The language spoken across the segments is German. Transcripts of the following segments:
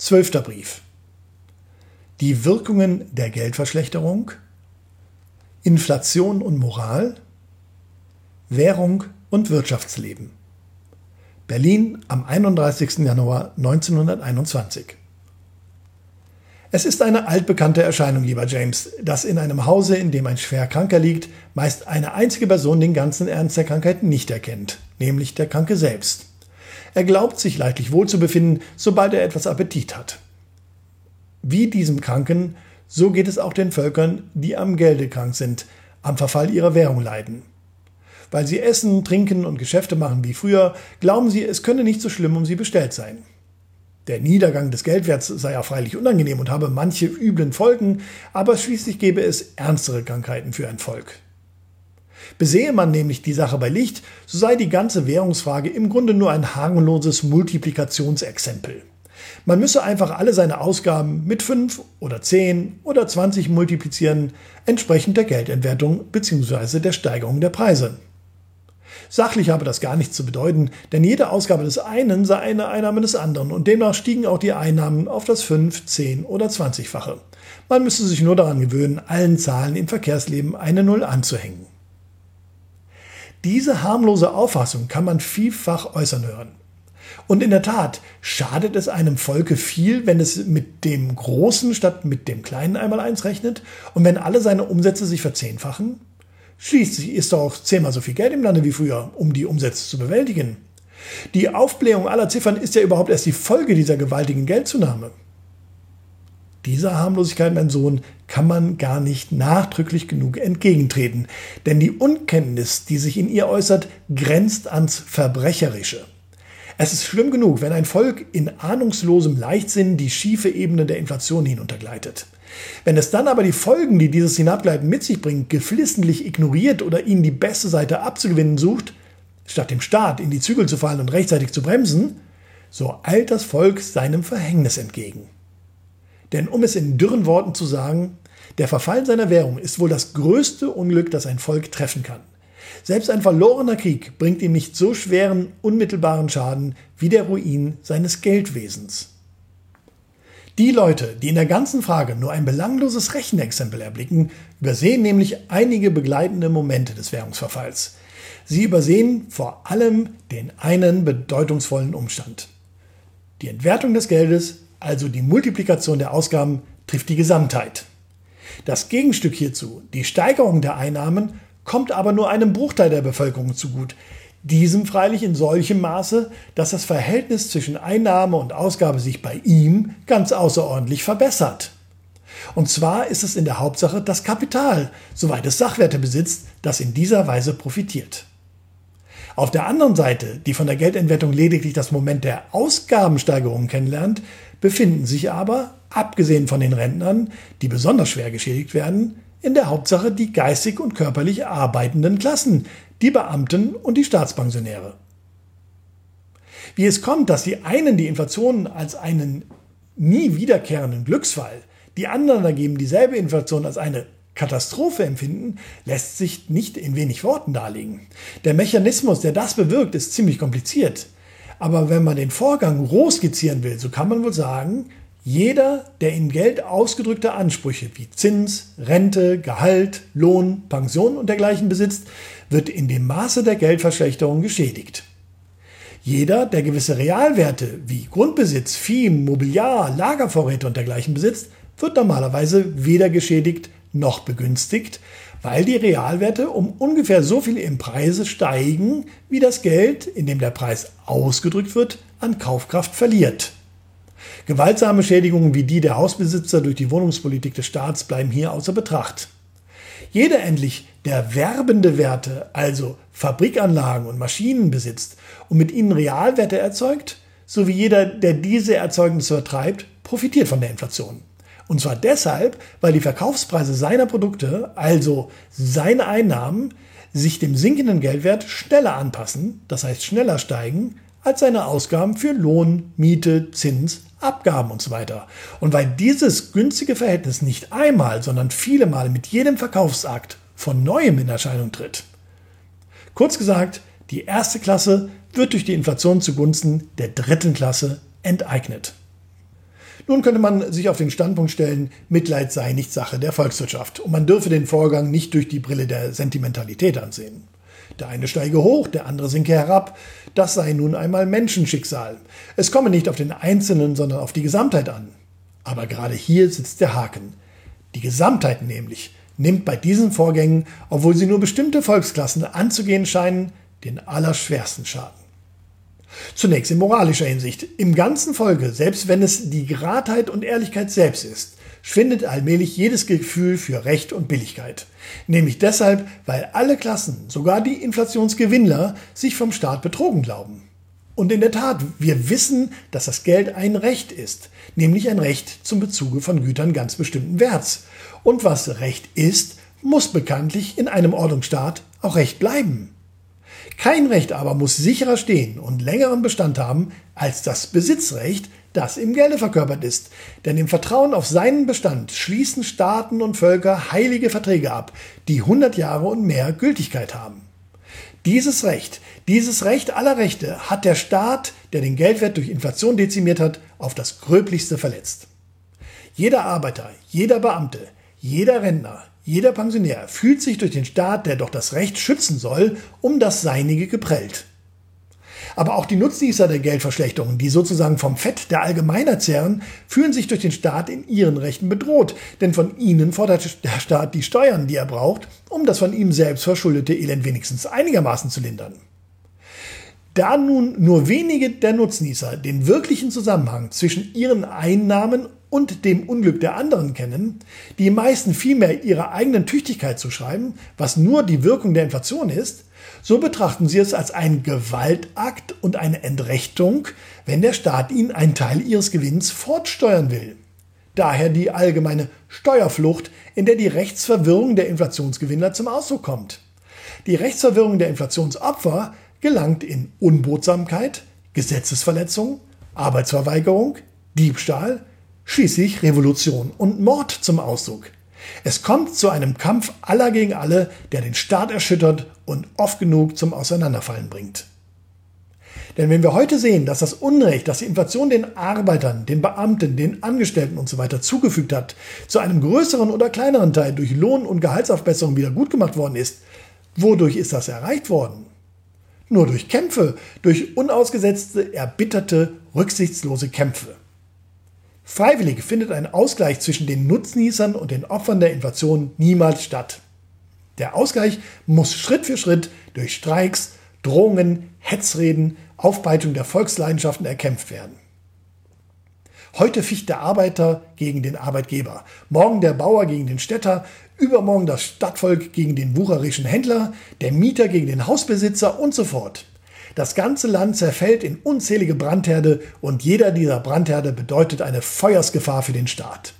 Zwölfter Brief. Die Wirkungen der Geldverschlechterung, Inflation und Moral, Währung und Wirtschaftsleben. Berlin am 31. Januar 1921. Es ist eine altbekannte Erscheinung, lieber James, dass in einem Hause, in dem ein Schwerkranker liegt, meist eine einzige Person den ganzen Ernst der Krankheit nicht erkennt, nämlich der Kranke selbst. Er glaubt sich leidlich wohl zu befinden, sobald er etwas Appetit hat. Wie diesem Kranken, so geht es auch den Völkern, die am Gelde krank sind, am Verfall ihrer Währung leiden. Weil sie essen, trinken und Geschäfte machen wie früher, glauben sie, es könne nicht so schlimm um sie bestellt sein. Der Niedergang des Geldwerts sei ja freilich unangenehm und habe manche üblen Folgen, aber schließlich gäbe es ernstere Krankheiten für ein Volk. Besehe man nämlich die Sache bei Licht, so sei die ganze Währungsfrage im Grunde nur ein harmloses Multiplikationsexempel. Man müsse einfach alle seine Ausgaben mit 5 oder 10 oder 20 multiplizieren, entsprechend der Geldentwertung bzw. der Steigerung der Preise. Sachlich habe das gar nichts zu bedeuten, denn jede Ausgabe des einen sei eine Einnahme des anderen und demnach stiegen auch die Einnahmen auf das 5, 10 oder 20-fache. Man müsste sich nur daran gewöhnen, allen Zahlen im Verkehrsleben eine Null anzuhängen. Diese harmlose Auffassung kann man vielfach äußern hören. Und in der Tat schadet es einem Volke viel, wenn es mit dem Großen statt mit dem Kleinen einmal eins rechnet und wenn alle seine Umsätze sich verzehnfachen? Schließlich ist doch zehnmal so viel Geld im Lande wie früher, um die Umsätze zu bewältigen. Die Aufblähung aller Ziffern ist ja überhaupt erst die Folge dieser gewaltigen Geldzunahme. Dieser Harmlosigkeit, mein Sohn, kann man gar nicht nachdrücklich genug entgegentreten, denn die Unkenntnis, die sich in ihr äußert, grenzt ans Verbrecherische. Es ist schlimm genug, wenn ein Volk in ahnungslosem Leichtsinn die schiefe Ebene der Inflation hinuntergleitet. Wenn es dann aber die Folgen, die dieses Hinabgleiten mit sich bringt, geflissentlich ignoriert oder ihnen die beste Seite abzugewinnen sucht, statt dem Staat in die Zügel zu fallen und rechtzeitig zu bremsen, so eilt das Volk seinem Verhängnis entgegen. Denn um es in dürren Worten zu sagen, der Verfall seiner Währung ist wohl das größte Unglück, das ein Volk treffen kann. Selbst ein verlorener Krieg bringt ihm nicht so schweren, unmittelbaren Schaden wie der Ruin seines Geldwesens. Die Leute, die in der ganzen Frage nur ein belangloses Rechenexempel erblicken, übersehen nämlich einige begleitende Momente des Währungsverfalls. Sie übersehen vor allem den einen bedeutungsvollen Umstand. Die Entwertung des Geldes, also die Multiplikation der Ausgaben, trifft die Gesamtheit. Das Gegenstück hierzu, die Steigerung der Einnahmen, kommt aber nur einem Bruchteil der Bevölkerung zugut, diesem freilich in solchem Maße, dass das Verhältnis zwischen Einnahme und Ausgabe sich bei ihm ganz außerordentlich verbessert. Und zwar ist es in der Hauptsache das Kapital, soweit es Sachwerte besitzt, das in dieser Weise profitiert. Auf der anderen Seite, die von der Geldentwertung lediglich das Moment der Ausgabensteigerung kennenlernt, befinden sich aber, abgesehen von den Rentnern, die besonders schwer geschädigt werden, in der Hauptsache die geistig und körperlich arbeitenden Klassen, die Beamten und die Staatspensionäre. Wie es kommt, dass die einen die Inflation als einen nie wiederkehrenden Glücksfall, die anderen dagegen dieselbe Inflation als eine Katastrophe empfinden, lässt sich nicht in wenig Worten darlegen. Der Mechanismus, der das bewirkt, ist ziemlich kompliziert. Aber wenn man den Vorgang roh skizzieren will, so kann man wohl sagen, jeder der in Geld ausgedrückte Ansprüche wie Zins, Rente, Gehalt, Lohn, Pension und dergleichen besitzt, wird in dem Maße der Geldverschlechterung geschädigt. Jeder, der gewisse Realwerte wie Grundbesitz, Vieh, Mobiliar, Lagervorräte und dergleichen besitzt, wird normalerweise weder geschädigt noch begünstigt, weil die Realwerte um ungefähr so viel im Preise steigen, wie das Geld, in dem der Preis ausgedrückt wird, an Kaufkraft verliert. Gewaltsame Schädigungen wie die der Hausbesitzer durch die Wohnungspolitik des Staats bleiben hier außer Betracht. Jeder endlich, der werbende Werte, also Fabrikanlagen und Maschinen besitzt und mit ihnen Realwerte erzeugt, sowie jeder, der diese Erzeugnisse vertreibt, profitiert von der Inflation. Und zwar deshalb, weil die Verkaufspreise seiner Produkte, also seine Einnahmen, sich dem sinkenden Geldwert schneller anpassen, das heißt schneller steigen, als seine Ausgaben für Lohn, Miete, Zins, Abgaben und so weiter. Und weil dieses günstige Verhältnis nicht einmal, sondern viele Male mit jedem Verkaufsakt von neuem in Erscheinung tritt. Kurz gesagt, die erste Klasse wird durch die Inflation zugunsten der dritten Klasse enteignet. Nun könnte man sich auf den Standpunkt stellen, Mitleid sei nicht Sache der Volkswirtschaft und man dürfe den Vorgang nicht durch die Brille der Sentimentalität ansehen. Der eine steige hoch, der andere sinke herab. Das sei nun einmal Menschenschicksal. Es komme nicht auf den Einzelnen, sondern auf die Gesamtheit an. Aber gerade hier sitzt der Haken. Die Gesamtheit nämlich nimmt bei diesen Vorgängen, obwohl sie nur bestimmte Volksklassen anzugehen scheinen, den allerschwersten Schaden. Zunächst in moralischer Hinsicht. Im ganzen Folge, selbst wenn es die Geradheit und Ehrlichkeit selbst ist, schwindet allmählich jedes Gefühl für Recht und Billigkeit. Nämlich deshalb, weil alle Klassen, sogar die Inflationsgewinnler, sich vom Staat betrogen glauben. Und in der Tat, wir wissen, dass das Geld ein Recht ist, nämlich ein Recht zum Bezuge von Gütern ganz bestimmten Werts. Und was Recht ist, muss bekanntlich in einem Ordnungsstaat auch Recht bleiben. Kein Recht aber muss sicherer stehen und längeren Bestand haben als das Besitzrecht, das im Gelde verkörpert ist. Denn im Vertrauen auf seinen Bestand schließen Staaten und Völker heilige Verträge ab, die 100 Jahre und mehr Gültigkeit haben. Dieses Recht, dieses Recht aller Rechte hat der Staat, der den Geldwert durch Inflation dezimiert hat, auf das Gröblichste verletzt. Jeder Arbeiter, jeder Beamte, jeder Rentner, jeder Pensionär fühlt sich durch den Staat, der doch das Recht schützen soll, um das Seinige geprellt. Aber auch die Nutznießer der Geldverschlechterung, die sozusagen vom Fett der Allgemeiner zehren, fühlen sich durch den Staat in ihren Rechten bedroht, denn von ihnen fordert der Staat die Steuern, die er braucht, um das von ihm selbst verschuldete Elend wenigstens einigermaßen zu lindern. Da nun nur wenige der Nutznießer den wirklichen Zusammenhang zwischen ihren Einnahmen und dem Unglück der anderen kennen, die meisten vielmehr ihrer eigenen Tüchtigkeit zu schreiben, was nur die Wirkung der Inflation ist, so betrachten sie es als einen Gewaltakt und eine Entrechtung, wenn der Staat ihnen einen Teil ihres Gewinns fortsteuern will. Daher die allgemeine Steuerflucht, in der die Rechtsverwirrung der Inflationsgewinner zum Ausdruck kommt. Die Rechtsverwirrung der Inflationsopfer gelangt in Unbotsamkeit, Gesetzesverletzung, Arbeitsverweigerung, Diebstahl, schließlich Revolution und Mord zum Ausdruck. Es kommt zu einem Kampf aller gegen alle, der den Staat erschüttert und oft genug zum Auseinanderfallen bringt. Denn wenn wir heute sehen, dass das Unrecht, das die Inflation den Arbeitern, den Beamten, den Angestellten usw. So zugefügt hat, zu einem größeren oder kleineren Teil durch Lohn- und Gehaltsaufbesserung wieder gut gemacht worden ist, wodurch ist das erreicht worden? Nur durch Kämpfe, durch unausgesetzte, erbitterte, rücksichtslose Kämpfe. Freiwillig findet ein Ausgleich zwischen den Nutznießern und den Opfern der Inflation niemals statt. Der Ausgleich muss Schritt für Schritt durch Streiks, Drohungen, Hetzreden, Aufbeitung der Volksleidenschaften erkämpft werden. Heute ficht der Arbeiter gegen den Arbeitgeber, morgen der Bauer gegen den Städter, übermorgen das Stadtvolk gegen den wucherischen Händler, der Mieter gegen den Hausbesitzer und so fort. Das ganze Land zerfällt in unzählige Brandherde und jeder dieser Brandherde bedeutet eine Feuersgefahr für den Staat.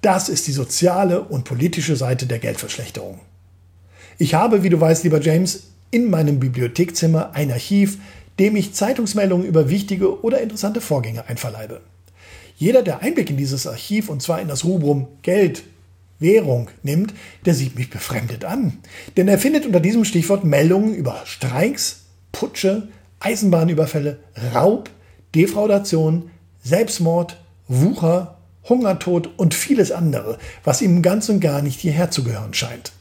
Das ist die soziale und politische Seite der Geldverschlechterung. Ich habe, wie du weißt, lieber James, in meinem Bibliothekzimmer ein Archiv, dem ich Zeitungsmeldungen über wichtige oder interessante Vorgänge einverleibe. Jeder, der Einblick in dieses Archiv und zwar in das Rubrum Geld, Währung nimmt, der sieht mich befremdet an. Denn er findet unter diesem Stichwort Meldungen über Streiks, Putsche, Eisenbahnüberfälle, Raub, Defraudation, Selbstmord, Wucher, Hungertod und vieles andere, was ihm ganz und gar nicht hierher zu gehören scheint.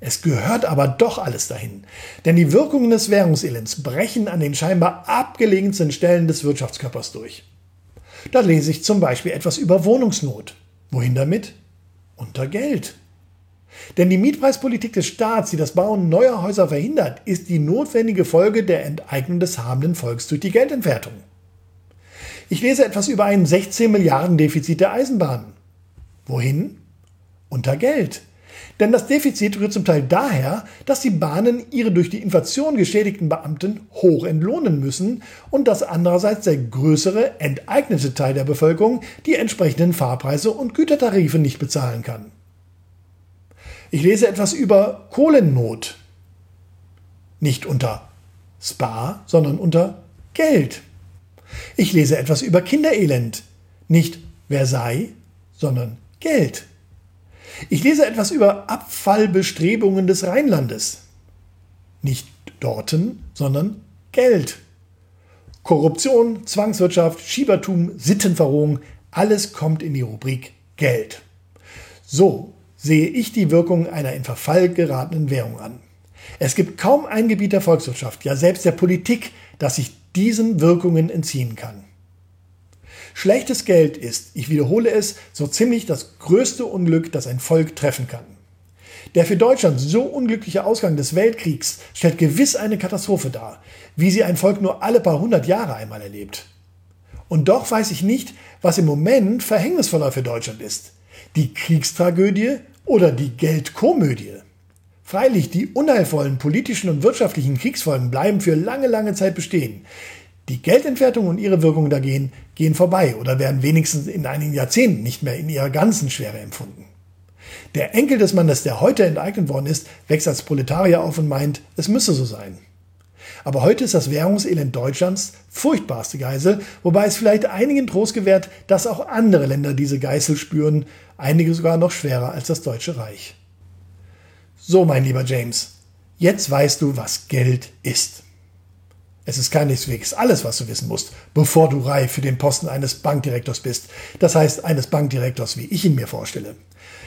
Es gehört aber doch alles dahin, denn die Wirkungen des Währungselends brechen an den scheinbar abgelegensten Stellen des Wirtschaftskörpers durch. Da lese ich zum Beispiel etwas über Wohnungsnot. Wohin damit? Unter Geld. Denn die Mietpreispolitik des Staats, die das Bauen neuer Häuser verhindert, ist die notwendige Folge der Enteignung des habenden Volks durch die Geldentwertung. Ich lese etwas über ein 16 Milliarden Defizit der Eisenbahnen. Wohin? Unter Geld. Denn das Defizit rührt zum Teil daher, dass die Bahnen ihre durch die Inflation geschädigten Beamten hoch entlohnen müssen und dass andererseits der größere, enteignete Teil der Bevölkerung die entsprechenden Fahrpreise und Gütertarife nicht bezahlen kann. Ich lese etwas über Kohlennot. Nicht unter Spar, sondern unter Geld. Ich lese etwas über Kinderelend. Nicht Versailles, sondern Geld. Ich lese etwas über Abfallbestrebungen des Rheinlandes. Nicht Dorten, sondern Geld. Korruption, Zwangswirtschaft, Schiebertum, Sittenverrohung, Alles kommt in die Rubrik Geld. So sehe ich die Wirkung einer in Verfall geratenen Währung an. Es gibt kaum ein Gebiet der Volkswirtschaft, ja selbst der Politik, das sich diesen Wirkungen entziehen kann. Schlechtes Geld ist, ich wiederhole es, so ziemlich das größte Unglück, das ein Volk treffen kann. Der für Deutschland so unglückliche Ausgang des Weltkriegs stellt gewiss eine Katastrophe dar, wie sie ein Volk nur alle paar hundert Jahre einmal erlebt. Und doch weiß ich nicht, was im Moment verhängnisvoller für Deutschland ist. Die Kriegstragödie oder die Geldkomödie. Freilich, die unheilvollen politischen und wirtschaftlichen Kriegsfolgen bleiben für lange, lange Zeit bestehen. Die Geldentwertung und ihre Wirkungen dagegen gehen vorbei oder werden wenigstens in einigen Jahrzehnten nicht mehr in ihrer ganzen Schwere empfunden. Der Enkel des Mannes, der heute enteignet worden ist, wächst als Proletarier auf und meint, es müsse so sein. Aber heute ist das Währungselend Deutschlands furchtbarste Geisel, wobei es vielleicht einigen Trost gewährt, dass auch andere Länder diese Geißel spüren, einige sogar noch schwerer als das Deutsche Reich. So, mein lieber James, jetzt weißt du, was Geld ist. Es ist keineswegs alles, was du wissen musst, bevor du reif für den Posten eines Bankdirektors bist. Das heißt, eines Bankdirektors, wie ich ihn mir vorstelle.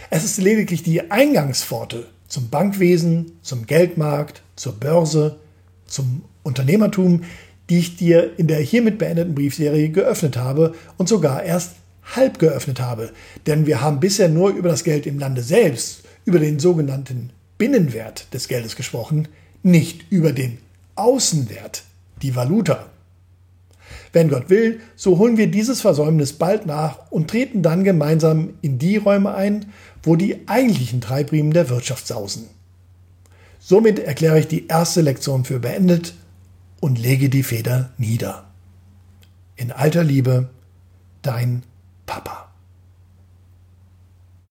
Es ist lediglich die Eingangspforte zum Bankwesen, zum Geldmarkt, zur Börse, zum Unternehmertum, die ich dir in der hiermit beendeten Briefserie geöffnet habe und sogar erst halb geöffnet habe. Denn wir haben bisher nur über das Geld im Lande selbst, über den sogenannten Binnenwert des Geldes gesprochen, nicht über den Außenwert, die Valuta. Wenn Gott will, so holen wir dieses Versäumnis bald nach und treten dann gemeinsam in die Räume ein, wo die eigentlichen Treibriemen der Wirtschaft sausen. Somit erkläre ich die erste Lektion für beendet und lege die Feder nieder. In alter Liebe, dein Papa.